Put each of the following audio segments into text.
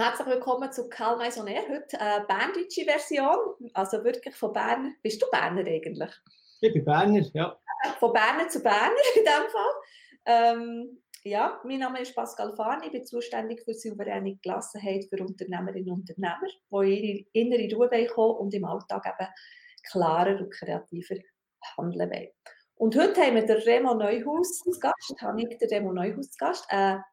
Herzlich willkommen zu Karl Maison Air. Heute eine berndeutsche Version, also wirklich von Bern. Bist du Berner eigentlich? Ich bin Berner, ja. Von Berner zu Berner in dem Fall. Ähm, ja, mein Name ist Pascal Fahn. Ich bin zuständig für souveräne Gelassenheit für Unternehmerinnen und Unternehmer, die in ihre innere Ruhe kommen und im Alltag eben klarer und kreativer handeln wollen. Und heute haben wir den Remo Neuhaus zu Gast. Habe ich den Remo Neuhaus zu Gast. Ein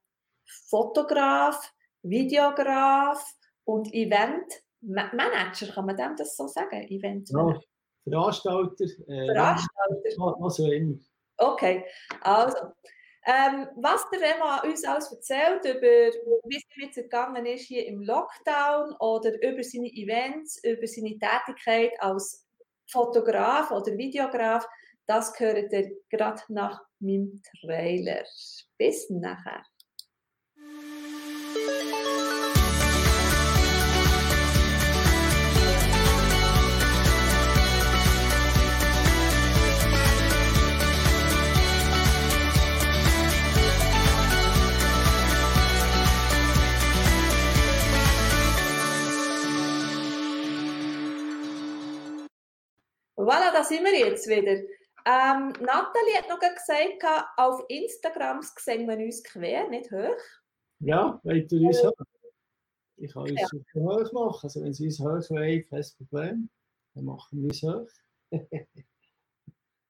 Fotograf, Videograf und Event-Manager, kann man dem das so sagen? Event ja, Veranstalter. Äh, Veranstalter. Was auch immer. Okay, also. Ähm, was der Remo uns alles erzählt, über wie es ihm jetzt gegangen ist hier im Lockdown oder über seine Events, über seine Tätigkeit als Fotograf oder Videograf, das gehört ihr gerade nach meinem Trailer. Bis nachher. Voilà, da sind wir jetzt wieder. Ähm, Nathalie hat noch gesagt, auf Instagram sehen wir uns quer, nicht hoch. Ja, wollt ihr uns hoch? Ich kann uns ja. hoch machen. Also wenn Sie uns hoch wollen, kein Problem. Dann machen wir uns hoch.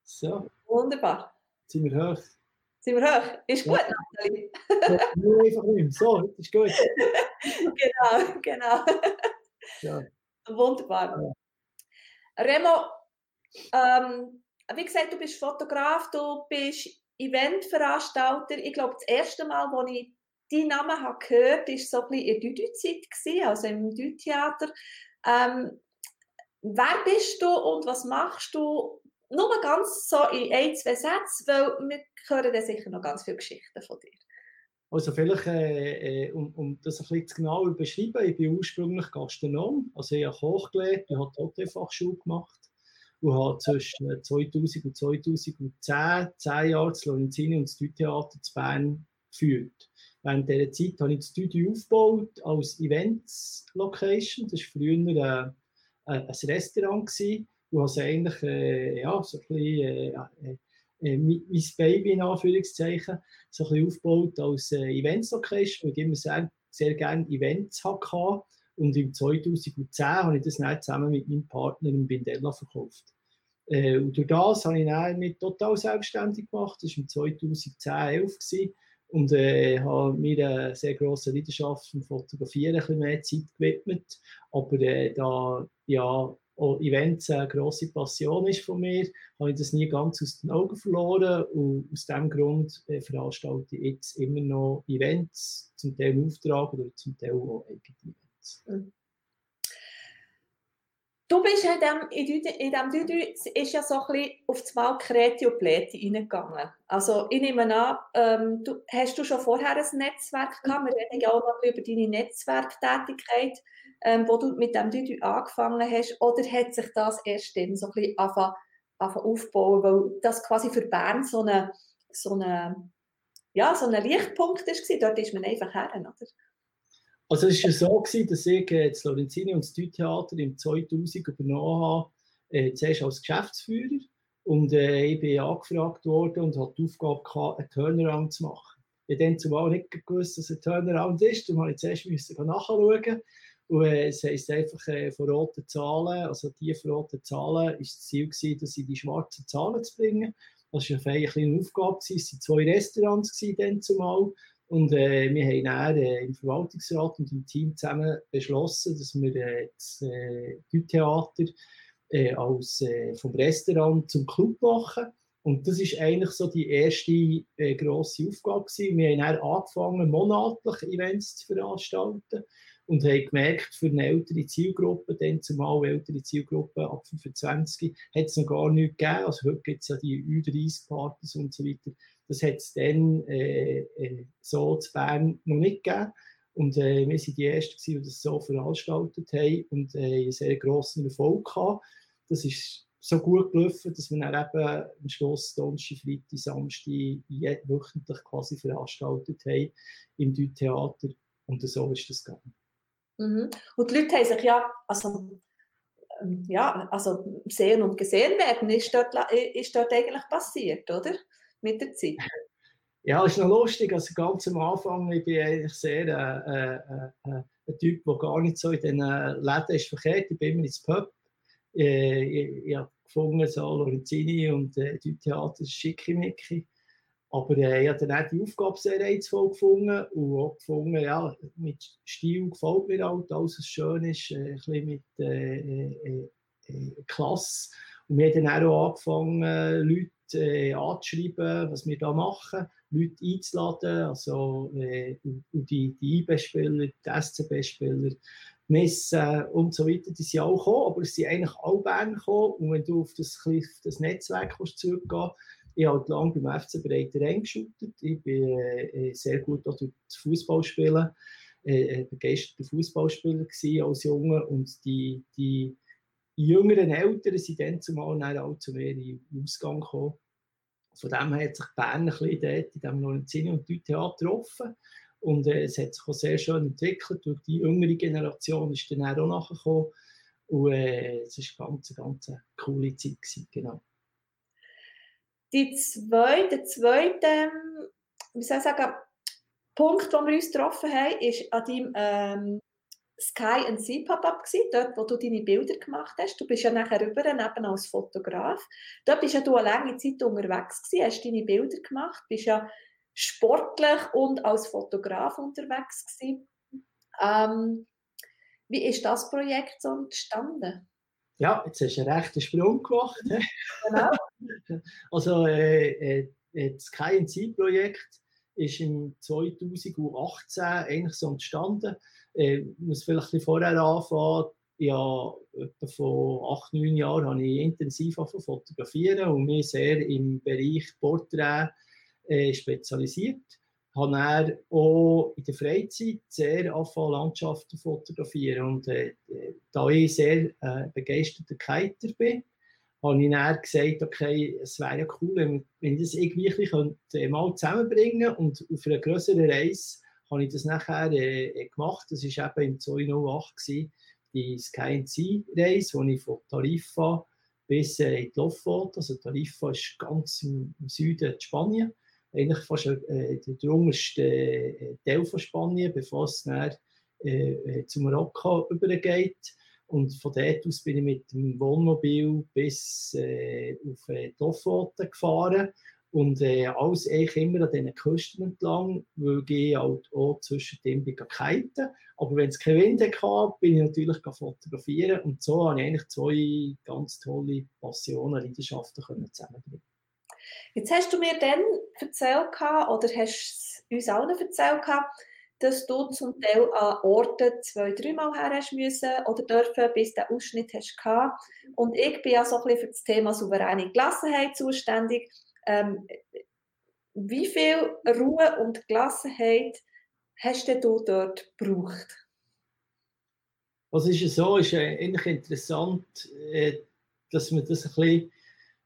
so. Wunderbar. Sind wir hoch. Sind wir hoch? Ist gut, ja. Nathalie. Nur einfach nicht. So, ist gut. genau, genau. Ja. Wunderbar. Ja. Remo, ähm, wie gesagt, du bist Fotograf, du bist Eventveranstalter. Ich glaube, das erste Mal, als ich deinen Namen habe gehört habe, war so ein bisschen in der Dü-Zeit, also im Dü-Theater. Ähm, wer bist du und was machst du? Nur ganz so in ein, zwei Sätzen, weil wir hören dann sicher noch ganz viele Geschichten von dir. Also vielleicht, äh, äh um, um das ein bisschen genauer zu beschreiben, ich bin ursprünglich Gastronom, also ich habe Koch gelernt, ich habe Hotelfachschule gemacht und habe zwischen 2000 und 2010 zehn Jahre das Lorenzini und das Stüdtheater zu Bern geführt. Während dieser Zeit habe ich das Studio aufgebaut als Events-Location. Das war früher äh, ein Restaurant gewesen, wo also eigentlich äh, ja, so ein bisschen, äh, äh, äh mein Baby in Anführungszeichen so ein bisschen aufgebaut als äh, Events-Location, wo ich immer sehr, sehr gerne Events hatte und im 2010 habe ich das dann zusammen mit meinem Partner in Bindella verkauft. Äh, und durch das habe ich dann mich total selbstständig gemacht. Das war im 2010, 11 gewesen. Und äh, habe mir eine sehr grosse Leidenschaft vom Fotografieren ein bisschen mehr Zeit gewidmet. Aber äh, da ja auch Events eine grosse Passion ist von mir, habe ich das nie ganz aus den Augen verloren. Und aus diesem Grund äh, veranstalte ich jetzt immer noch Events, zum Teil im Auftrag oder zum Teil auch eigene. Du bist in dem, in dem ist ja so ein bisschen auf das Mal Kreti und Pleti reingegangen. Also ich nehme an, ähm, du, hast du schon vorher ein Netzwerk gehabt? Wir reden ja auch noch über deine Netzwerktätigkeit, ähm, wo du mit dem Düdü angefangen hast. Oder hat sich das erst dann so ein bisschen angefangen, aufbauen, weil das quasi für Bern so eine, so eine, ja, so ein Lichtpunkt war. Dort ist man einfach her, oder? Also es war so, gewesen, dass ich äh, das Lorenzini und das Theater im 2000 übernommen habe, äh, zuerst als Geschäftsführer. Und äh, ich bin angefragt worden und hatte die Aufgabe gehabt, einen Turnaround zu machen. Ich habe dann zumal nicht gewusst, dass ein Turnaround ist. Darum musste ich zuerst nachschauen. Und äh, es heisst einfach äh, von roten Zahlen, also tiefen roten Zahlen, ist das Ziel gewesen, dass sie die schwarzen Zahlen zu bringen. Das war eine kleine Aufgabe. Es waren zwei Restaurants dann zumal. Und äh, wir haben dann äh, im Verwaltungsrat und im Team zusammen beschlossen, dass wir äh, das äh, Theater äh, als, äh, vom Restaurant zum Club machen. Und das ist eigentlich so die erste äh, grosse Aufgabe gewesen. Wir haben dann angefangen, monatlich Events zu veranstalten und haben gemerkt, für eine ältere Zielgruppe, dann zumal ältere Zielgruppe ab 25, hat es noch gar nichts gegeben. Also heute gibt es ja die Ü30-Partys und so weiter das hat es dann äh, äh, so zu Bern noch nicht gegeben. Und äh, wir waren die Ersten, die das so veranstaltet haben und äh, einen sehr grossen Erfolg hatten. Das ist so gut gelaufen, dass wir dann eben am Schluss Donnerstag, Freitag, Samstag wöchentlich quasi veranstaltet haben im Deutschtheater. Und so ist das gegangen. Mhm. Und die Leute haben sich ja, also, ähm, ja, also sehen und gesehen werden, ist dort, ist dort eigentlich passiert, oder? Mit der Zeit. Ja, es ist noch lustig, also ganz am Anfang, ich bin eigentlich sehr äh, äh, ein Typ, der gar nicht so in den Läden ist verkehrt. Ich bin immer ins Pub. Äh, ich, ich habe gefunden, so Lorenzini und äh, Theater ist schickimicki. Aber äh, ich habe dann die Aufgabe sehr reizvoll gefunden und auch gefunden, ja, mit Stil gefällt mir halt, alles was schön ist, äh, ein bisschen äh, äh, äh Klasse. Und wir haben dann auch angefangen, Leute äh, anzuschreiben, was wir da machen, Leute einzuladen, also äh, die, die IB-Spieler, die SCB-Spieler, Messen und so weiter, die sind auch gekommen, aber es sind eigentlich alle Bern gekommen und wenn du auf das, auf das Netzwerk kannst zurückgehen ich habe lange beim FC Breiter eingeschüttet. Ich bin äh, sehr gut auch durch das Fußballspielen, äh, begeisterter Fußballspieler als Junge und die, die jüngeren Eltern sind dann zumal dann auch zu mir in den Ausgang gekommen. Von dem hat sich Bern ein bisschen dort in diesem Lorenzini und Theater getroffen. Und äh, es hat sich auch sehr schön entwickelt. Durch die jüngere Generation ist dann auch nachgekommen. Und äh, es war eine ganz, ganz coole Zeit. Gewesen, genau. Die zweite, der zweite, wie soll ich sagen, Punkt, wo wir uns getroffen haben, ist an deinem ähm, Sky and Sea Pop-Up dort, wo du deine Bilder gemacht hast. Du bist ja nachher rüber, neben als Fotograf. Dort bist ja du eine lange Zeit unterwegs gewesen, hast deine Bilder gemacht, bist ja sportlich und als Fotograf unterwegs gewesen. Ähm, wie ist das Projekt so entstanden? Ja, jetzt hast du einen rechten Sprung gemacht. Genau. also äh, äh, das Sky and Sea Projekt ist im 2018 eigentlich so entstanden. Äh, ich muss vielleicht vorher anfangen. Ja, etwa vor acht, neun Jahren habe ich intensiv fotografieren und mich sehr im Bereich Porträt äh, spezialisiert. Ich habe auch in der Freizeit sehr angefangen, Landschaften fotografieren. Und äh, da ich sehr äh, begeisterter Kiter bin, habe ich dann gesagt, okay, es wäre ja cool, wenn, ich das irgendwie könnte, äh, mal zusammenbringen und auf einer größeren Reise habe ich das nachher äh, gemacht. Das war eben im 2008 gewesen, die Sky Sea Reise, wo ich von Tarifa bis äh, in die Lofoten, also Tarifa ist ganz im, im Süden Spanien, eigentlich fast äh, der unterste äh, Teil von Spanien, bevor es dann äh, äh, zu Marokko übergeht. Und von dort aus bin ich mit dem Wohnmobil bis äh, auf äh, die Lofoten gefahren. Und äh, alles eigentlich immer an diesen Küsten entlang, weil ich halt auch zwischen dem kiten Aber wenn es keinen Wind hatte, bin ich natürlich fotografieren. Und so habe ich eigentlich zwei ganz tolle Passionen, Leidenschaften zusammenbringen Jetzt hast du mir dann erzählt, oder hast uns allen erzählt, dass du zum Teil an Orten zwei, dreimal her müssen oder dürfen, bis du den Ausschnitt hast. Und ich bin ja so ein bisschen für das Thema souveräne Gelassenheit zuständig. Ähm, wie viel Ruhe und Gelassenheit hast du dort gebraucht? Also ist so, ist eigentlich interessant, äh, dass man das ein bisschen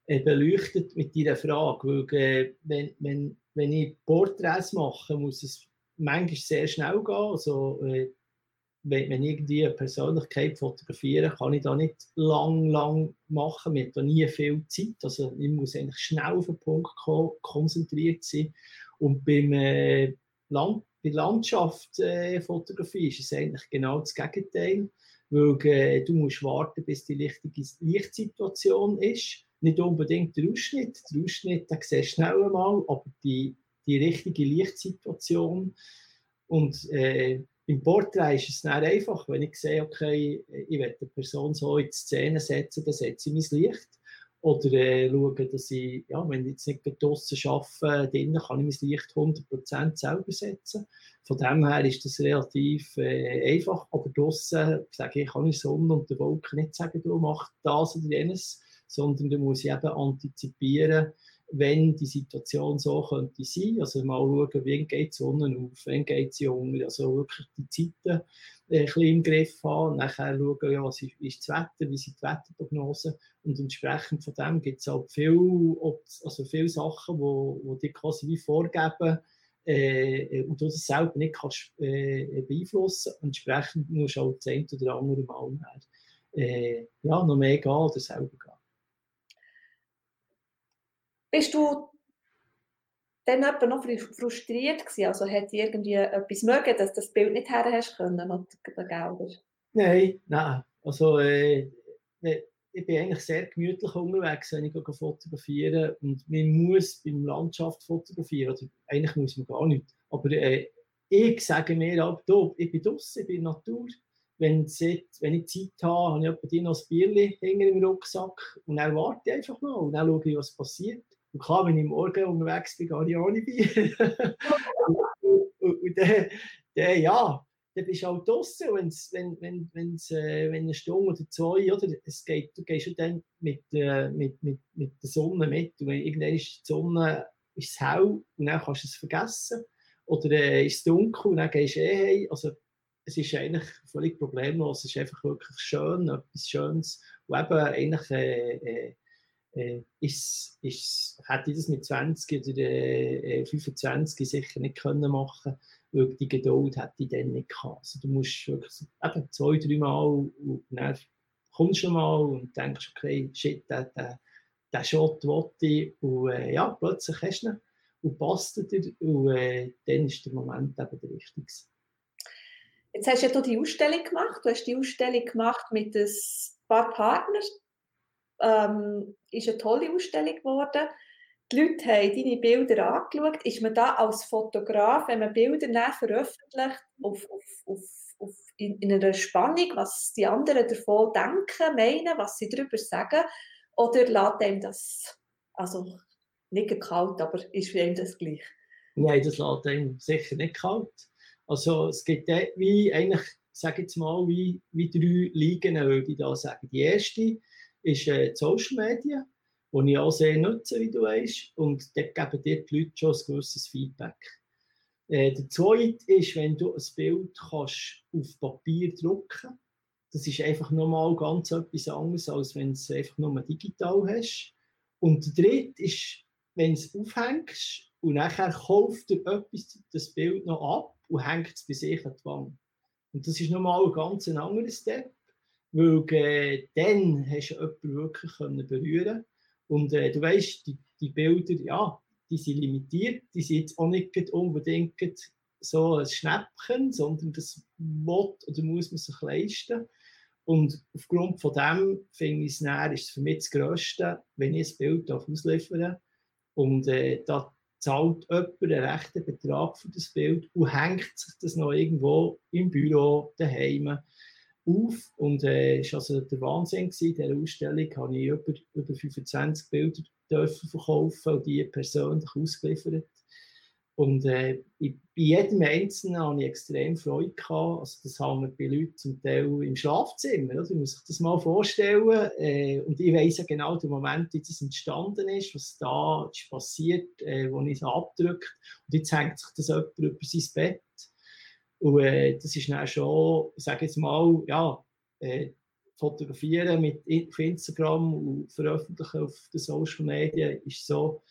äh, beleuchtet mit dieser Frage, weil äh, wenn, wenn, wenn ich Porträts mache, muss es manchmal sehr schnell gehen. Also, wenn, irgendwie eine Persönlichkeit fotografieren, kann ich da nicht lang, lang machen. Hat da nie viel Zeit. Also, ich muss eigentlich schnell auf den Punkt kommen, konzentriert sein. Und beim äh, Land, bei Landschaftsfotografie äh, ist es eigentlich genau das Gegenteil. Weil äh, du musst warten, bis die richtige Lichtsituation ist. Nicht unbedingt der Ausschnitt. Der Ausschnitt, den siehst du schnell einmal, aber die die richtige Lichtsituation. Und äh, im Porträt ist es dann einfach, wenn ich sehe, okay, ich will eine Person so in die Szene setzen, dann setze ich mein Licht. Oder äh, schaue, dass ich, ja, wenn ich jetzt nicht draußen arbeite, drinnen kann ich mein Licht 100% selber setzen. Von dem her ist das relativ äh, einfach. Aber draußen sage ich, kann ich Sonne und der Wolken nicht sagen, du mach das oder jenes, sondern da muss ich eben antizipieren, wenn die Situation so könnte sein. Also mal schauen, wann geht die Sonne auf, wann geht sie unter. Also wirklich die Zeiten äh, ein bisschen im Griff haben. Nachher schauen, ja, was ist, ist das Wetter, wie sind die Wetterprognosen. Und entsprechend von dem gibt es auch viel, also viele Sachen, wo, wo die quasi wie vorgeben, äh, und du das selber nicht kannst äh, beeinflussen. Entsprechend musst du auch das eine oder andere Mal äh, ja, noch mehr gehen oder selber gehen. Bist du dann etwa noch frustriert gewesen? Also hat irgendwie etwas mögen, dass du das Bild nicht her hast können oder Gelder? Nein, nein. Also äh, ich bin eigentlich sehr gemütlich unterwegs, wenn ich fotografiere und man muss beim Landschaft fotografieren, oder eigentlich muss man gar nicht. Aber äh, ich sage mir ab, ich bin draußen, ich bin in der Natur. Wenn, wenn ich Zeit habe, habe ich etwa noch ein Bierchen im Rucksack und dann warte ich einfach mal und dann schaue ich, was passiert. Und klar, wenn ich morgen unterwegs bin, gehe ich ohne Bier. und, und, dann, dann, ja, dann bist du auch draußen, wenn's, wenn, wenn, wenn's, äh, wenn eine Stunde oder zwei, oder, es geht, du gehst ja dann mit, äh, mit, mit, mit der Sonne mit. Und irgendwann ist die Sonne ist hell und dann kannst du es vergessen. Oder äh, ist es dunkel und dann gehst du eh heim. Also, es ist eigentlich völlig problemlos. Es ist einfach wirklich schön, etwas Schönes. Und eben eigentlich äh, äh, äh, ist, ist, hätte ich das mit 20 oder äh, 25 sicher nicht können machen weil die Geduld hätte ich dann nicht gehabt. Also du musst wirklich eben zwei, drei Mal und dann kommst du mal und denkst, okay, shit, der, der, der Shot wollte ich und äh, ja, plötzlich hast du ihn und passt dir und äh, dann ist der Moment eben der richtige. Jetzt hast du ja die Ausstellung gemacht. Du hast die Ausstellung gemacht mit ein paar Partnern. Ähm, ist eine tolle Ausstellung geworden die Leute haben deine Bilder angeschaut, ist man da als Fotograf, wenn man Bilder dann veröffentlicht, auf, auf, auf, auf in, in, einer Spannung, was die anderen davon denken, meinen, was sie darüber sagen, oder lässt einem das, also nicht kalt, aber ist für ihn das gleich? Nein, das lässt einem sicher nicht kalt. Also es gibt wie eigentlich, sage jetzt mal, wie, wie drei Ligen, würde ich da sagen. Die erste ist äh, Social Media die ich auch sehr nutze, wie du weißt. Und dort geben dir die Leute schon ein gewisses Feedback. Äh, der zweite ist, wenn du ein Bild kannst auf Papier drucken Das ist einfach nochmal ganz etwas anderes, als wenn du es einfach nur digital hast. Und der dritte ist, wenn du es aufhängst und nachher kauft dir etwas das Bild noch ab und hängt es bei sich an die Wand. Und das ist nochmal ein ganz anderer Step, weil äh, dann hast du jemanden wirklich berühren können und äh, du weißt, die, die Bilder, ja, die sind limitiert, die sind jetzt auch nicht unbedingt so ein Schnäppchen, sondern das will oder muss man sich leisten. Und aufgrund von dem finde ich es näher, ist es für mich das Größte, wenn ich ein Bild ausliefern darf. Und äh, da zahlt jemand einen rechten Betrag für das Bild und hängt sich das noch irgendwo im Büro daheim auf und äh, ist also der Wahnsinn gewesen. In dieser Ausstellung habe ich über, über 25 Bilder dürfen verkaufen und die persönlich ausgeliefert. Und äh, bei jedem Einzelnen habe ich extrem Freude gehabt. Also das haben wir bei Leuten zum Teil im Schlafzimmer. Oder? Ich muss sich das mal vorstellen. Äh, und ich weiss ja genau den Moment, wie das entstanden ist, was da passiert, äh, wo ich es abgedrückt Und jetzt hängt sich das jemand über sein Bett. Und äh, das ist dann schon, ich sage jetzt mal, ja, äh, fotografieren mit Instagram und veröffentlichen auf den Social Media ist so,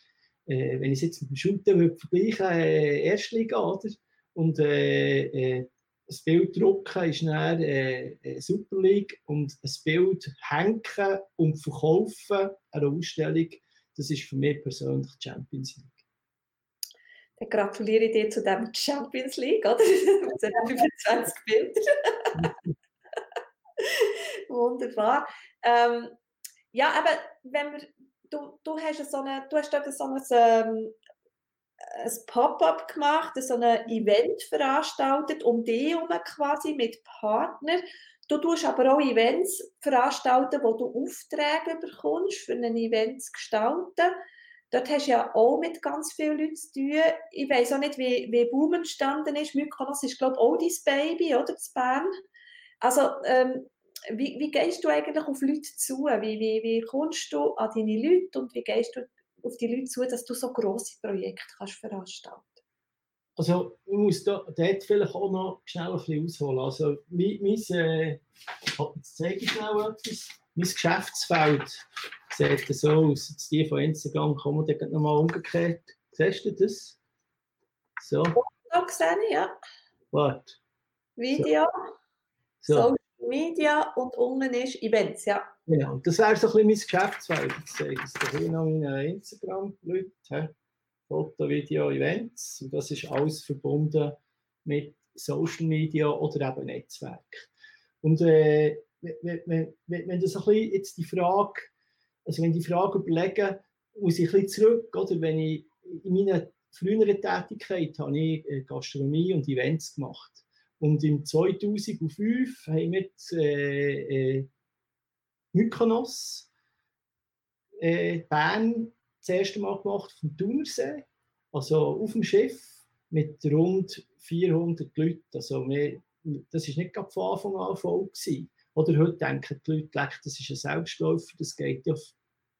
äh, wenn ich es jetzt mit dem Shooten würde vergleichen, äh, Erstliga, oder? Und äh, äh, das Bild drucken ist dann äh, äh, Super League und ein Bild hängen und verkaufen einer Ausstellung, das ist für mich persönlich Champions League. Gratuliere ich dir zu dem Champions League, oder? Mit 25 Bildern. Wunderbar. Ähm, ja, aber wenn wir, du, du hast so eine, du hast dort so ein, ähm, ein Pop-up gemacht, so ein Event veranstaltet, um dich herum quasi mit Partnern. Du tust aber auch Events veranstalten, wo du Aufträge bekommst, für ein Event zu gestalten. Dort hast du ja auch mit ganz vielen Leuten zu tun. Ich weiß auch nicht, wie, wie Boom entstanden ist. Mykonos ist, glaube ich, auch dein Baby, oder, zu Bern. Also, ähm, wie, wie gehst du eigentlich auf Leute zu? Wie, wie, wie kommst du an deine Leute und wie gehst du auf die Leute zu, dass du so grosse Projekte kannst veranstalten Also, ich muss da, dort vielleicht auch noch schnell ein bisschen ausholen. Also, mein, mein äh, jetzt zeige ich schnell etwas. Mein Geschäftsfeld sieht so aus. Jetzt die von Instagram kommen dann nochmal umgekehrt. Siehst du das? So. Sehe ich, ja. Warte. Video. So. Social Media und unten ist Events, ja. Genau, das wäre so ein bisschen mein Geschäftsfeld. Ich zeige es dir hier noch meine Instagram-Leute. Foto, Video, Events. Und das ist alles verbunden mit Social Media oder eben Netzwerk. Und äh, wenn, wenn, wenn du so ein bisschen jetzt die Frage, also wenn die Frage überlegen, muss ich ein bisschen zurück, oder wenn ich in meiner früheren Tätigkeit habe ich äh, Gastronomie und Events gemacht. Und im 2005 haben wir äh, äh, Mykonos, äh, Bern das erste Mal gemacht vom Thunersee, also auf dem Schiff mit rund 400 Leuten. Also wir, das war nicht von Anfang an voll. Gewesen. Oder heute denken die Leute, das ist ein Selbstläufer, das geht ja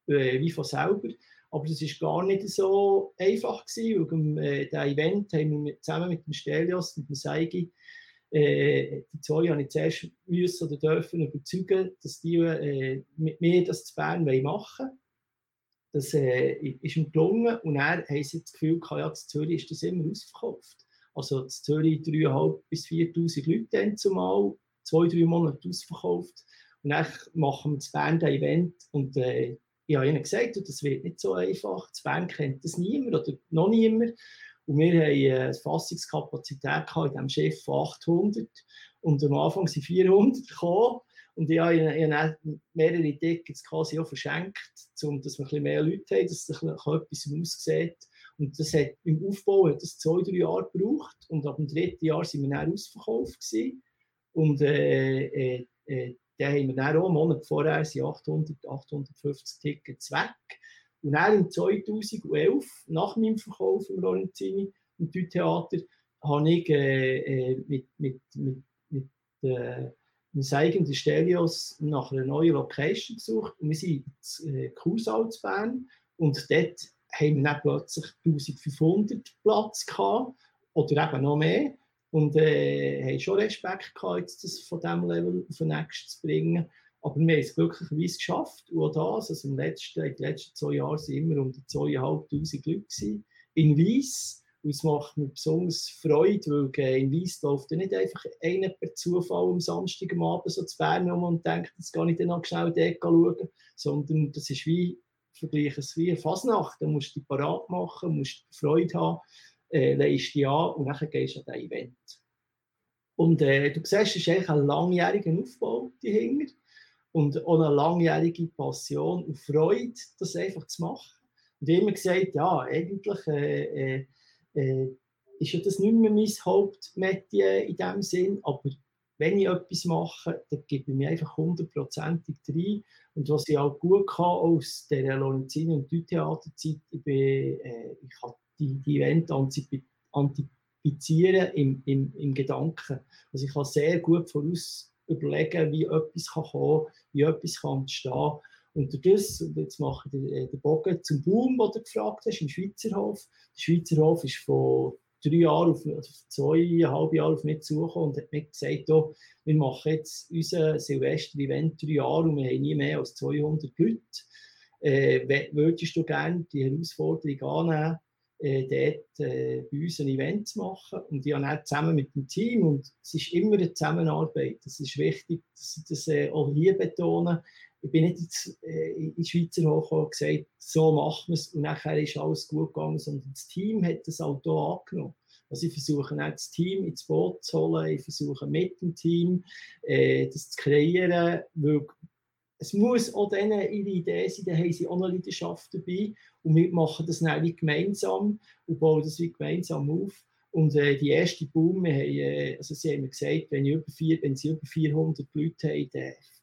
äh, wie von selber. Aber das war gar nicht so einfach gewesen, weil äh, das Event haben wir zusammen mit dem Stelios und dem Seigi äh, die zwei habe ich zuerst müssen oder dürfen überzeugen, dass die äh, mit mir das zu Bern machen wollen. Das äh, ist ihm gelungen und er sie das Gefühl gehabt, ja, Zürich ist das immer ausverkauft. Also in Zürich 3'500 bis 4'000 Leute dann zumal, zwei, drei Monate ausverkauft. Und dann machen wir zu Bern das Event und äh, ich habe ihnen gesagt, das wird nicht so einfach. Zu Bern kennt das niemand oder noch niemand. Und wir haben eine Fassungskapazität in diesem Schiff von 800 und am Anfang sind 400 gekommen. Und ich habe ihnen mehrere Tickets quasi auch verschenkt, um dass wir ein mehr Leute haben, dass es etwas aussieht. Und das hat, im Aufbau hat das zwei, drei Jahre gebraucht. Und ab dem dritten Jahr sind wir dann ausverkauft gewesen. Und äh, äh, äh, dann haben wir dann auch einen Monat vorher 800, 850 Tickets weg. Und dann im 2011, nach meinem Verkauf im Lorenzini, im Theater, habe ich äh, äh, mit, mit, mit, mit äh, mit eigenen Stereos nach einer neuen Location gesucht. Und wir sind in äh, zu Bern und dort haben wir dann plötzlich 1500 Platz gehabt, oder eben noch mehr. Und äh, haben schon Respekt gehabt, jetzt das von diesem Level auf den nächsten zu bringen. Aber wir haben es glücklicherweise geschafft. Und auch das, also im letzten, in den letzten zwei Jahren waren immer um die 2'500 Leute in Weiss. Und es macht mir besonders Freude, weil in Weiss läuft nicht einfach einer per Zufall am Samstag am Abend so zu Bern um und denkt, jetzt kann ich dann noch schnell dort schauen. Sondern das ist wie, vergleiche es wie eine Fasnacht. Da musst du dich parat machen, musst Freude haben, äh, leist dich an und dann gehst du an das Event. Und äh, du siehst, es ist eigentlich ein langjähriger Aufbau dahinter und auch eine langjährige Passion und Freude, das einfach zu machen. Und ich habe immer gesagt, ja, eigentlich äh, äh, äh, ist ja das nicht mehr mein Hauptmetier in dem Sinn, aber wenn ich etwas mache, dann gebe ich mir einfach hundertprozentig rein. Und was ich auch gut kann aus der Lorenzini- und Theaterzeit, ich, äh, ich kann die, die Event antizipieren im, im, im Gedanken. Also ich kann sehr gut voraus überlegen, wie etwas kann kommen wie etwas kann entstehen und das, und jetzt mache ich den, äh, Bogen zum Boom, den du gefragt hast, im Schweizerhof. Der Schweizerhof ist von drei Jahren auf, auf zweieinhalb Jahre auf mich zugekommen und hat mir gesagt, oh, wir machen jetzt unser Silvester-Event drei Jahre und wir haben nie mehr als 200 Leute. Äh, würdest du gerne die Herausforderung annehmen, äh, dort äh, bei uns ein Event zu machen. Und ich habe zusammen mit dem Team, und es ist immer eine Zusammenarbeit, das ist wichtig, dass ich das äh, auch hier betone. Ich bin nicht äh, in die Schweizer Hoch und gesagt, so machen wir es und nachher ist alles gut gegangen, sondern das Team hat das auch hier angenommen. Also ich versuche auch das Team ins Boot zu holen, ich versuche mit dem Team äh, das zu kreieren, weil es muss auch denen ihre Idee sein, da haben sie auch eine Leidenschaft dabei und wir machen das dann wie gemeinsam und bauen das wie gemeinsam auf. Und äh, die erste Boom, haben, äh, also sie haben mir gesagt, wenn, über vier, wenn sie über 400 Leute haben,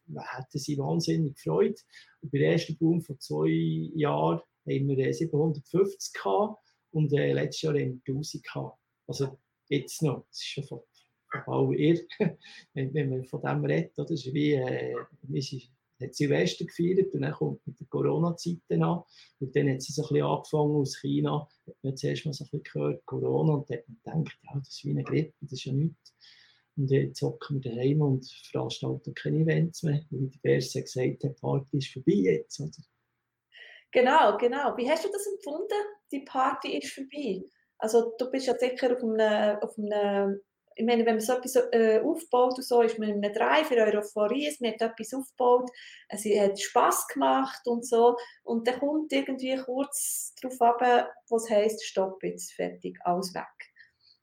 dann hätten sie wahnsinnig gefreut. Und bei der ersten Boom von zwei Jahren haben wir äh, 750 gehabt und äh, letztes Jahr haben wir 1000 gehabt. Also jetzt noch, das ist schon von all ihr, wenn, wenn man von dem redet, das ist wie, äh, hat Silvester gefeiert und dann kommt mit der Corona-Zeit an. Und dann hat sie so ein bisschen angefangen aus China, hat man zuerst mal so ein bisschen gehört, Corona, und dann hat man gedacht, ja, das ist wie eine Grippe, das ist ja nichts. Und jetzt hocken wir daheim und veranstalten keine Events mehr, weil die Verse gesagt hat, die Party ist vorbei jetzt, oder? Genau, genau. Wie hast du das empfunden? Die Party ist vorbei. Also du bist ja sicher auf einem, auf einem ich meine, wenn man so etwas äh, aufbaut und so, ist man in einem Drei für Euphorie, man hat etwas aufgebaut, es hat Spass gemacht und so. Und dann kommt irgendwie kurz darauf ab, was heisst, stopp jetzt, fertig, alles weg.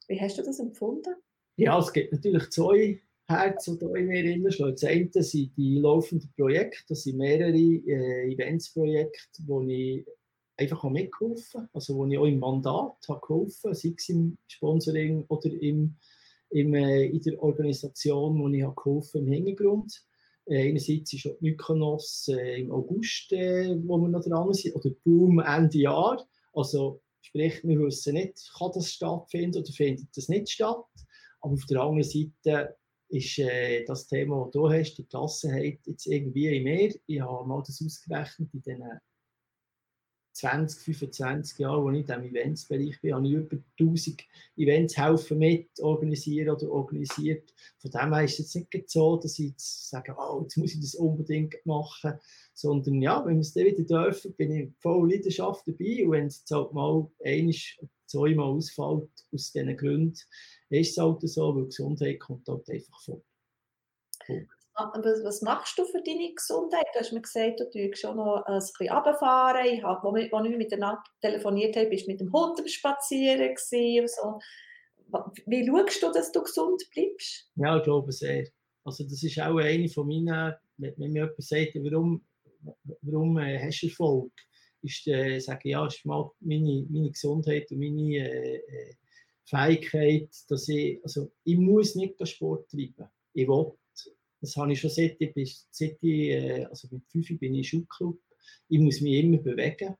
Wie hast du das empfunden? Ja, es gibt natürlich zwei Herzen, die in mir hineinschlagen. Das eine sind die laufenden Projekte, das sind mehrere äh, Eventsprojekte, wo ich einfach auch mitgeholfen habe, also wo ich auch im Mandat habe geholfen, sei es im Sponsoring oder im im, äh, in der Organisation, wo ich geholfen im Hintergrund. Äh, einerseits ist auch Mykonos äh, im August, äh, wo wir noch dran sind, oder Boom Ende Jahr. Also sprich, wir wissen nicht, kann das stattfinden oder findet das nicht statt. Aber auf der anderen Seite ist äh, das Thema, das du hast, die Klassenheit, jetzt irgendwie mehr. Ich habe mal das ausgerechnet in diesen 20, 25 Jahren, als ich in diesem Eventsbereich bin, habe ich über 1000 Events helfen mit organisieren oder organisiert. Von dem her ist es jetzt nicht so, dass ich jetzt sage, oh, jetzt muss ich das unbedingt machen, sondern ja, wenn wir es dann wieder dürfen, bin ich voll Leidenschaft dabei und wenn es jetzt halt mal einiges, zweimal ausfällt, aus diesen Gründen, ist es halt so, weil Gesundheit kommt halt einfach vor. Punkt. Was machst du für deine Gesundheit? Du hast mir gesagt, du tust schon noch ein bisschen runterfahren. Ich habe, als wir miteinander telefoniert haben, bist mit dem Hund am Spazieren und so. Wie schaust du, dass du gesund bleibst? Ja, ich glaube sehr. Also das ist auch eine von meinen, wenn mir jemand sagt, warum, warum äh, hast du Erfolg, ist, äh, sage ja, ist mal meine, meine Gesundheit und meine äh, äh, Fähigkeit, dass ich, also ich muss nicht Sport treiben. Ich will das habe ich schon seit ich, seit ich äh, also mit 5 bin ich Schulclub. Ich muss mich immer bewegen.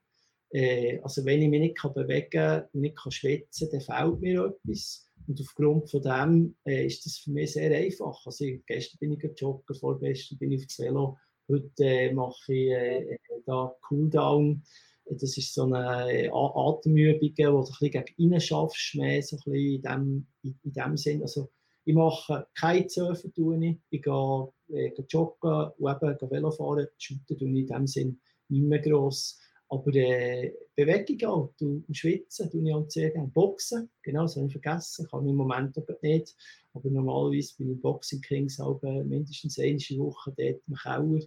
Äh, also wenn ich mich nicht kann bewegen kann, nicht kann schwitzen dann fehlt mir etwas. Und aufgrund von dem äh, ist das für mich sehr einfach. Also gestern bin ich joggen, vorgestern bin ich auf das Velo. Heute mache ich äh, da Cooldown. Das ist so eine Atemübung, wo du ein bisschen gegen innen schaffst, mehr so ein bisschen in dem, in, in dem Sinn. Also, ich mache kein Surfen, tue ich. ich gehe, äh, joggen und eben Velo fahren. Shooten tue ich in dem Sinn nicht mehr gross. Aber äh, Bewegung halt und Schwitzen tue ich halt sehr gerne. Boxen, genau, das habe ich vergessen, kann ich im Moment aber nicht. Aber normalerweise bin ich Boxing Kings auch mindestens eine Woche dort im Keller.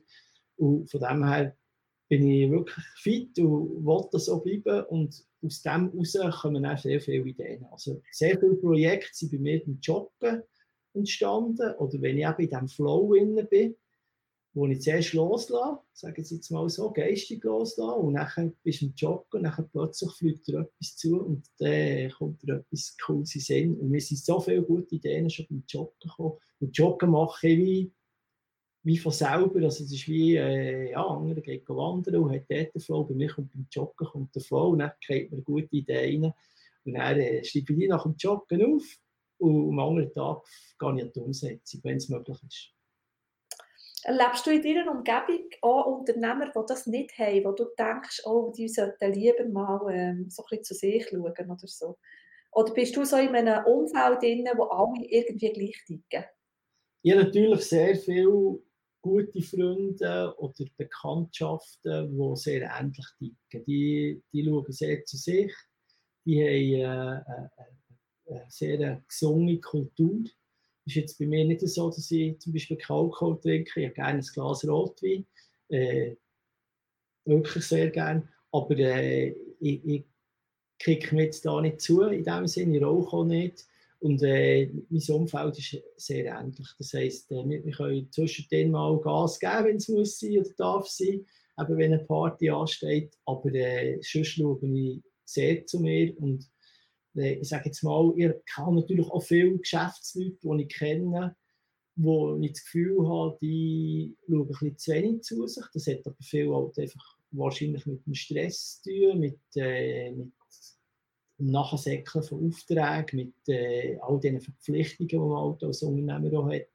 Und von dem her bin ich wirklich fit und wollte so bleiben. Und aus dem heraus kommen auch sehr viele Ideen. Also sehr viele Projekte sind bei mir beim Joggen entstanden. Oder wenn ich eben in diesem Flow inne bin, wo ich zuerst loslasse, sage ich jetzt mal so, geistig loslasse, und dann bist du im Joggen und dann plötzlich fliegt dir etwas zu und dann kommt dir etwas Cooles in Sinn. Und mir sind so viele gute Ideen schon beim Joggen gekommen. Und Joggen mache ich wie wie von selber. Also es ist wie, äh, ja, andere gehen wandern und hat dort den Flow. Bei mir kommt beim Joggen kommt der Flow und dann kriegt man gute Ideen rein. Und dann äh, schreibe ich die nach dem Joggen auf und am anderen Tag gehe ich an die Umsetzung, wenn es möglich ist. Erlebst du in deiner Umgebung auch Unternehmer, die das nicht haben, wo du denkst, oh, die sollten lieber mal ähm, so ein bisschen zu sich schauen oder so? Oder bist du so in einem Umfeld drin, wo alle irgendwie gleich ticken? Ja, natürlich sehr viel gute Freunde oder Bekanntschaften, die sehr ähnlich ticken. Die, die schauen sehr zu sich, die haben äh, äh, eine sehr gesunde Kultur. Das ist jetzt bei mir nicht so, dass ich zum Beispiel Alkohol trinke. Ich habe gerne ein Glas Rotwein. Äh, wirklich sehr gerne. Aber äh, ich, ich kicke mir jetzt da nicht zu, in dem Sinne. Ich rauche auch nicht. Und äh, mein Umfeld ist sehr ähnlich. Das heisst, äh, wir, wir können zwischendrin mal Gas geben, wenn es muss sein oder darf sein, eben wenn eine Party ansteht. Aber äh, sonst schaue ich sehr zu mir und äh, ich sage jetzt mal, ich kenne natürlich auch viele Geschäftsleute, die ich kenne, wo ich das Gefühl habe, die schauen ein bisschen zu wenig zu sich. Das hat aber viel halt einfach wahrscheinlich mit dem Stress zu tun, mit, äh, mit Nachsäckeln von Aufträgen, mit äh, all den Verpflichtungen, die man halt als Unternehmer auch hat.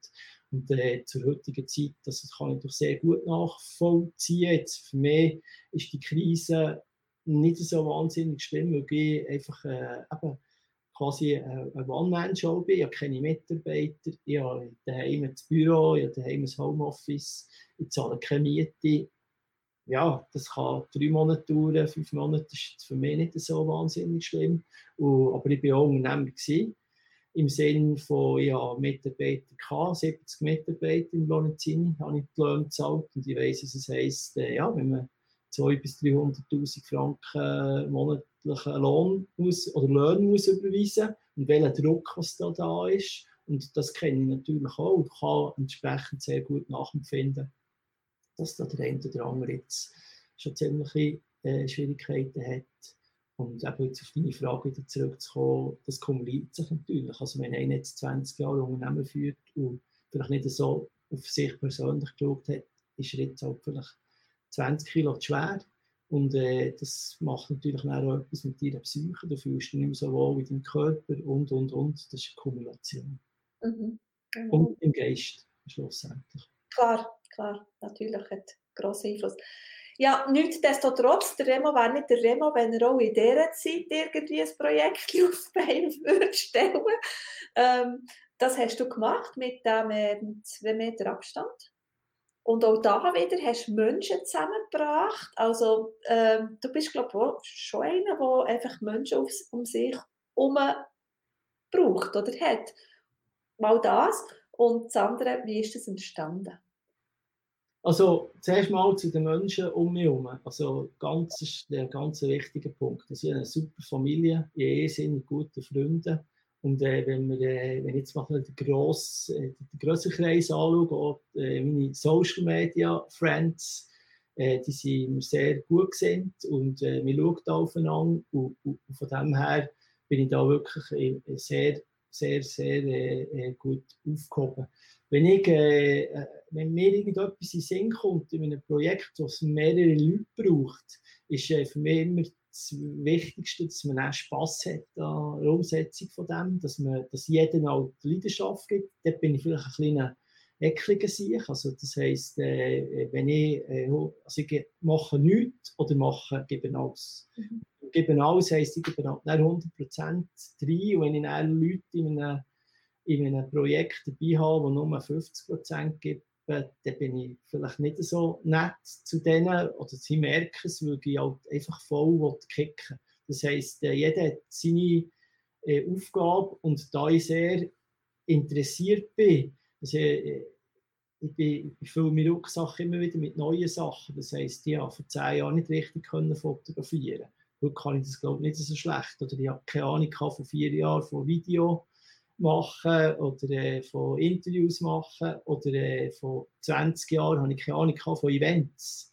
Und äh, zur heutigen Zeit, das kann ich doch sehr gut nachvollziehen. Jetzt für mich ist die Krise nicht so wahnsinnig schlimm, weil ich einfach äh, eben quasi eine One-Man-Show bin. Ich habe keine Mitarbeiter, ich habe daheim das Büro, ich habe daheim ein Homeoffice, ich zahle keine Miete. Ja, das kann drei Monate dauern, fünf Monate ist für mich nicht so wahnsinnig schlimm. Und, aber ich war auch Unternehmer. Gewesen, Im Sinne von, hatte Mitarbeiter, gehabt, 70 Mitarbeiter im Lorenzini, habe ich die Löhne gezahlt. Und ich weiss, was es heisst, äh, ja, wenn man 200.000 bis 300.000 Franken monatlichen Lohn muss, oder Löhne muss überweisen und welcher Druck was da, da ist. Und das kenne ich natürlich auch und kann entsprechend sehr gut nachempfinden dass da der eine oder andere jetzt schon ziemliche äh, Schwierigkeiten hat. Und eben jetzt auf deine Frage wieder zurückzukommen, das kumuliert sich natürlich. Also wenn einer jetzt 20 Jahre Unternehmen führt und vielleicht nicht so auf sich persönlich geschaut hat, ist er jetzt halt vielleicht 20 Kilo zu schwer. Und äh, das macht natürlich auch etwas mit deiner Psyche. Du fühlst dich nicht mehr so wohl in deinem Körper und, und, und. Das ist eine Kumulation. Mhm. Genau. Und im Geist schlussendlich. Klar, klar, natürlich hat grossen Einfluss. Ja, nichtsdestotrotz, der Remo wäre nicht der Remo, wenn er auch in dieser Zeit irgendwie ein Projekt auf die würde stellen. Ähm, das hast du gemacht mit dem äh, zwei Meter Abstand. Und auch da wieder hast du Menschen zusammengebracht. Also ähm, du bist, glaube ich, schon einer, der einfach Menschen auf, um sich herum braucht oder hat. Mal das. Und das andere, wie ist das entstanden? Also zuerst mal zu den Menschen um mich herum. Also ganz der ganz wichtige Punkt. Das ist eine super Familie, in Ehesinne, gute Freunde. Und äh, wenn, wir, äh, wenn ich jetzt mal den, gross, äh, den grösseren Kreis anschaue, auch äh, meine Social Media Friends, äh, die sind mir sehr gut gesinnt und äh, wir schauen da aufeinander. Und, und, und, von dem her bin ich da wirklich äh, sehr, sehr, sehr äh, gut aufgehoben wenn, ich, äh, äh, wenn mir irgendetwas in den Sinn kommt in einem Projekt, das mehrere Leute braucht, ist äh, für mich immer das Wichtigste, dass man auch Spass hat an der Umsetzung von dem, dass, man, dass jedem auch die Leidenschaft gibt. Dort bin ich vielleicht ein kleiner eckliger Sieg. Also das heisst, äh, wenn ich, äh, also ich mache nichts oder mache, gebe alles. Mhm. Gebe alles heisst, ich gebe 100% rein und wenn ich dann Leute in einem in einem Projekt dabei habe, das nur 50% gibt, dann bin ich vielleicht nicht so nett zu denen oder sie merken es, weil ich halt einfach voll kicken Das heisst, äh, jeder hat seine äh, Aufgabe und da ich sehr interessiert bin, also, ich, bin, ich fülle meine Rucksack immer wieder mit neuen Sachen. Das heisst, ich habe vor zehn Jahren nicht richtig können fotografieren. Heute kann ich das glaube ich nicht so schlecht. Oder ich habe keine Ahnung von vier Jahren von Video machen oder äh, von Interviews machen oder äh, von 20 Jahren habe ich keine Ahnung von Events.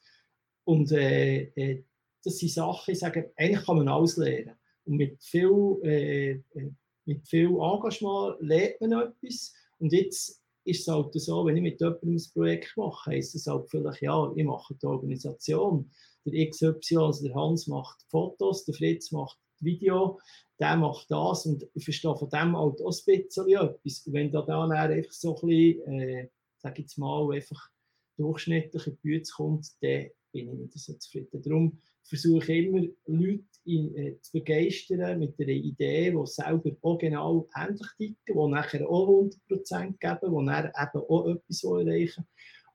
Und äh, äh, das sind Sachen, ich sage, eigentlich kann man alles lernen. Und mit viel, äh, äh, mit viel Engagement lernt man etwas. Und jetzt ist es halt so, wenn ich mit jemandem ein Projekt mache, heisst es halt vielleicht, ja, ich mache die Organisation. Der XY, also der Hans macht Fotos, der Fritz macht Video, der macht das und ich verstehe von dem halt auch ein bisschen etwas. Und wenn da dann einfach so ein bisschen, äh, sag ich jetzt mal, einfach durchschnittliche Bütze kommt, dann bin ich nicht so zufrieden. Darum versuche ich immer, Leute in, äh, zu begeistern mit einer Idee, die selber auch genau ähnlich ticken, die nachher auch 100% geben, die nachher eben auch etwas erreichen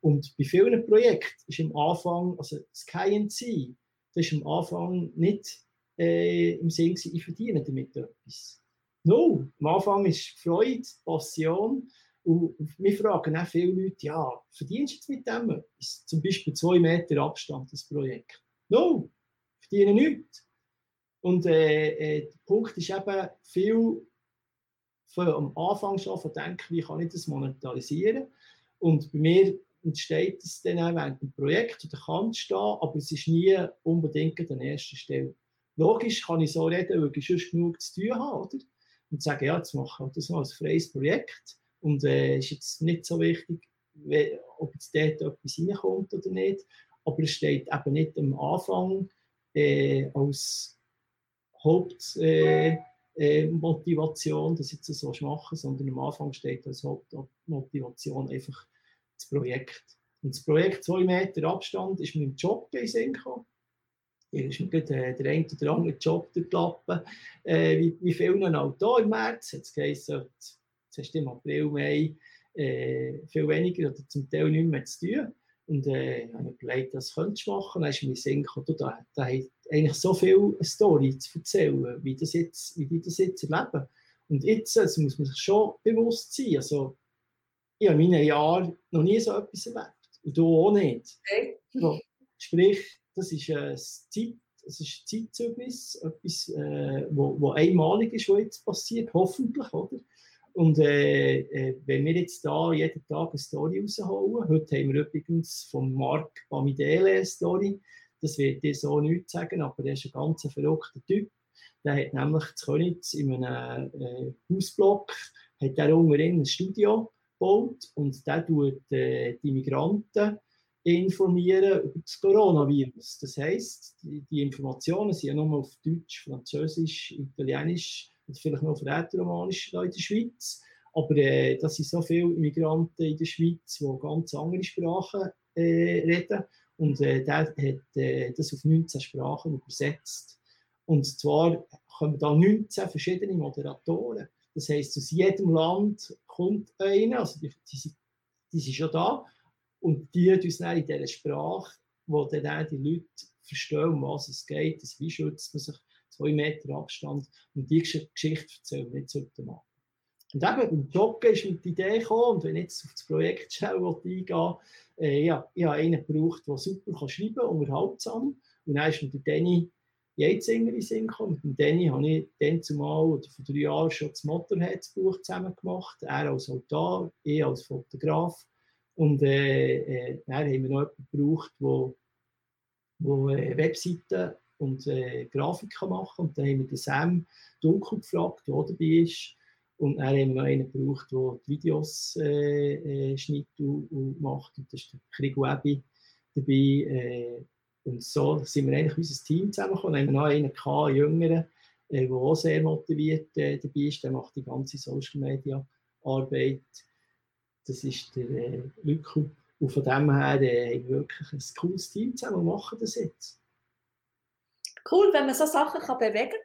Und bei vielen Projekten ist am Anfang, also das KNC, das ist am Anfang nicht äh, im Sinne, ich verdiene damit etwas. No, am Anfang ist Freude, Passion. Und wir fragen auch viele Leute, ja, verdienst du jetzt mit dem etwas? Zum Beispiel zwei Meter Abstand, das Projekt. No, verdiene nichts. Und äh, äh, der Punkt ist eben, viel von am Anfang schon von denken, wie kann ich das monetarisieren? Und bei mir entsteht es dann auch während dem Projekt oder kann es stehen, aber es ist nie unbedingt an der ersten Stelle. Logisch kann ich so reden, weil ich sonst genug zu tun habe, oder? Und sagen, ja, jetzt mache ich das mal als freies Projekt und äh, ist jetzt nicht so wichtig, ob jetzt dort etwas reinkommt oder nicht. Aber es steht eben nicht am Anfang äh, als Hauptmotivation, äh, äh, das jetzt so machen, sondern am Anfang steht als Hauptmotivation einfach das Projekt. Und das Projekt 2 Meter Abstand ist mit dem Job in Sinn gekommen ist mir äh, der eine oder andere Job durchgelappen. Äh, wie, wie vielen auch hier im März. Jetzt geheißen, jetzt hast du im April, Mai äh, viel weniger oder zum Teil nicht mehr zu tun. Und äh, habe überlegt, das könntest du machen. Dann ist mir Sinn gekommen, da, da hat eigentlich so viel Story zu erzählen, wie, das jetzt, wie die das jetzt erleben. Und jetzt also muss man sich schon bewusst sein. Also, ich habe in meinen Jahren noch nie so etwas erlebt. Und du auch nicht. Okay. So, sprich, das ist ein Zeit, das ist Zeitzeugnis, etwas, äh, wo, wo einmalig ist, was jetzt passiert, hoffentlich, oder? Und äh, äh, wenn wir jetzt da jeden Tag eine Story rausholen, heute haben wir übrigens von Marc Bamidele eine Story, das wird dir so nichts sagen, aber er ist ein ganz verrückter Typ. Der hat nämlich zu Königs in einem äh, Hausblock, hat er ein Studio gebaut und der tut äh, die Migranten informieren über das Coronavirus. Das heisst, die, Informationen sind ja nur auf Deutsch, Französisch, Italienisch und vielleicht noch auf Rätoromanisch in der Schweiz. Aber äh, das sind so viele Migranten in der Schweiz, die ganz andere Sprachen äh, reden. Und äh, der hat äh, das auf 19 Sprachen übersetzt. Und zwar kommen da 19 verschiedene Moderatoren. Das heisst, aus jedem Land kommt einer, also die, die, die sind schon da, und die uns dann in dieser Sprache, wo dann die Leute verstehen, um was es geht, das wie schützt man sich, zwei Meter Abstand, und die Geschichte erzählen wir jetzt heute Abend. Und eben beim Joggen ist mit die Idee gekommen, und wenn ich jetzt auf das Projekt schnell eingehen äh, ja, ich habe einen gebraucht, der super kann schreiben kann, unterhaltsam. Und dann ist mit der Danny Jeitzinger in Sinn gekommen. Mit dem Danny habe ich dann zumal oder vor drei Jahren schon das Motorheads-Buch zusammen gemacht. Er als Autor, ich als Fotograf. Und äh, äh, dann haben wir noch jemanden gebraucht, der wo, äh, Webseiten und äh, Grafiken machen. Und dann haben wir den Sam Dunkel gefragt, der dabei ist. Und dann haben wir noch einen gebraucht, der die Videos äh, äh, schneidet und, und, macht. Und das ist der Krieg Webby dabei. Äh, und so sind wir eigentlich unser Team zusammengekommen. Dann haben wir noch einen einen jüngeren, äh, der auch sehr motiviert dabei ist. Der macht die ganze Social Media Arbeit. Das ist der äh, Lücke. Und von dem her äh, wirklich ein cooles Team zusammen machen das jetzt. Cool, wenn man so Sachen kann bewegen kann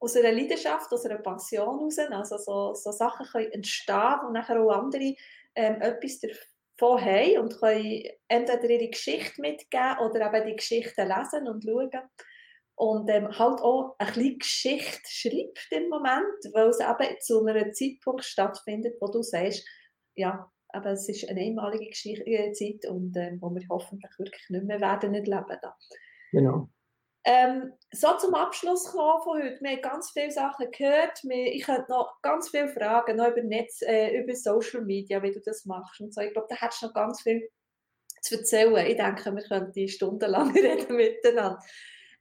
aus einer Leidenschaft, aus einer Passion heraus. Also so, so Sachen können entstehen, wo nachher auch andere ähm, etwas davon haben und können entweder ihre Geschichte mitgeben oder eben die Geschichte lesen und schauen. Und ähm, halt auch ein bisschen Geschichte schreibt im Moment, weil es eben zu einem Zeitpunkt stattfindet, wo du sagst, ja, aber es ist eine einmalige Geschichte, äh, Zeit und ähm, wo wir hoffentlich wirklich nicht mehr werden erleben. Da. Genau. Ähm, so zum Abschluss kommen von heute. Wir haben ganz viele Sachen gehört. Wir, ich habe noch ganz viele Fragen noch über Netz, äh, über Social Media, wie du das machst und so. Ich glaube, da hättest du noch ganz viel zu erzählen. Ich denke, wir könnten stundenlang reden miteinander.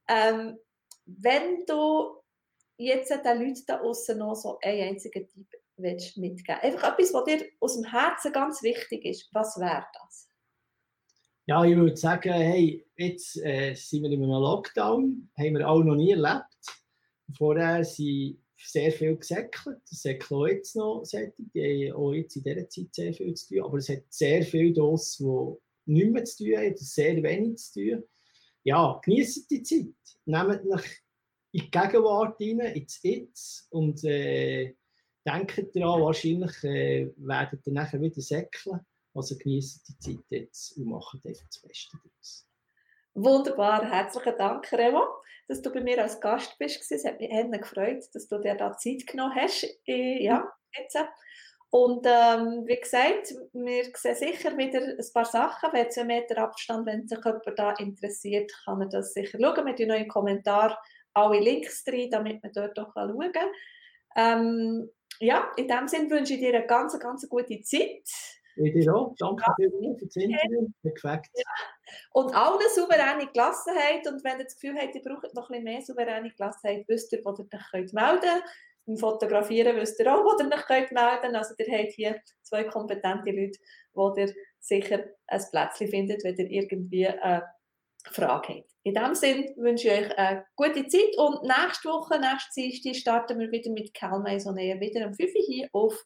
Ähm, wenn du jetzt den Leuten da außen noch so einen einzigen Tipp willst mitgeben. Einfach etwas, was dir aus dem Herzen ganz wichtig ist, was wäre das? Ja, ich würde sagen, hey, jetzt äh, sind wir in einem Lockdown, haben wir auch noch nie erlebt. Vorher sind sehr viel gesäckelt, das säckeln auch jetzt noch sättig, die haben auch jetzt in dieser Zeit sehr viel zu tun, aber es hat sehr viel das, die nichts mehr zu tun haben, sehr wenig zu tun. Ja, genießt die Zeit, nehmt euch in die Gegenwart rein, ins Jetzt. Und äh, denkt daran, wahrscheinlich äh, werdet ihr nachher wieder säckeln also genießen die Zeit jetzt und machen das Beste daraus. Wunderbar, herzlichen Dank, Remo, dass du bei mir als Gast bist. Es hat mich gefreut, dass du dir da Zeit genommen hast. Äh, ja, jetzt. Und ähm, wie gesagt, wir sehen sicher wieder ein paar Sachen. Wenn 10 Meter Abstand, wenn sich jemand da interessiert, kann er das sicher schauen. Mit den neuen Kommentaren alle Links drin, damit man dort auch schauen kann. Ähm, ja, in dem Sinne wünsche ich dir eine ganz, ganz gute Zeit. Ich dir auch. Danke für das Interview. Perfekt. Ja. Und allen souveräne Gelassenheit. Und wenn ihr das Gefühl habt, ihr braucht noch ein bisschen mehr souveräne Gelassenheit, wisst ihr, wo ihr euch könnt melden könnt. Beim Fotografieren wisst ihr auch, wo ihr euch könnt melden könnt. Also ihr habt hier zwei kompetente Leute, wo ihr sicher ein Plätzchen findet, wenn ihr irgendwie eine Frage habt. In diesem Sinne wünsche ich euch eine gute Zeit und nächste Woche, nächste Dienstag, starten wir wieder mit Cal Maisonnier, wieder am 5 Uhr hier auf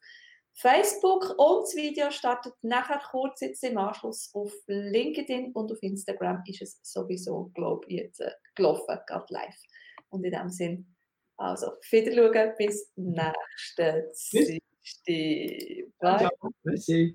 Facebook und das Video startet nachher kurz jetzt im Anschluss auf LinkedIn und auf Instagram ist es sowieso, glaube ich, jetzt äh, gelaufen, gerade live. Und in dem Sinn, also, wieder schauen, bis nächste Dienstag. Bye. Ja,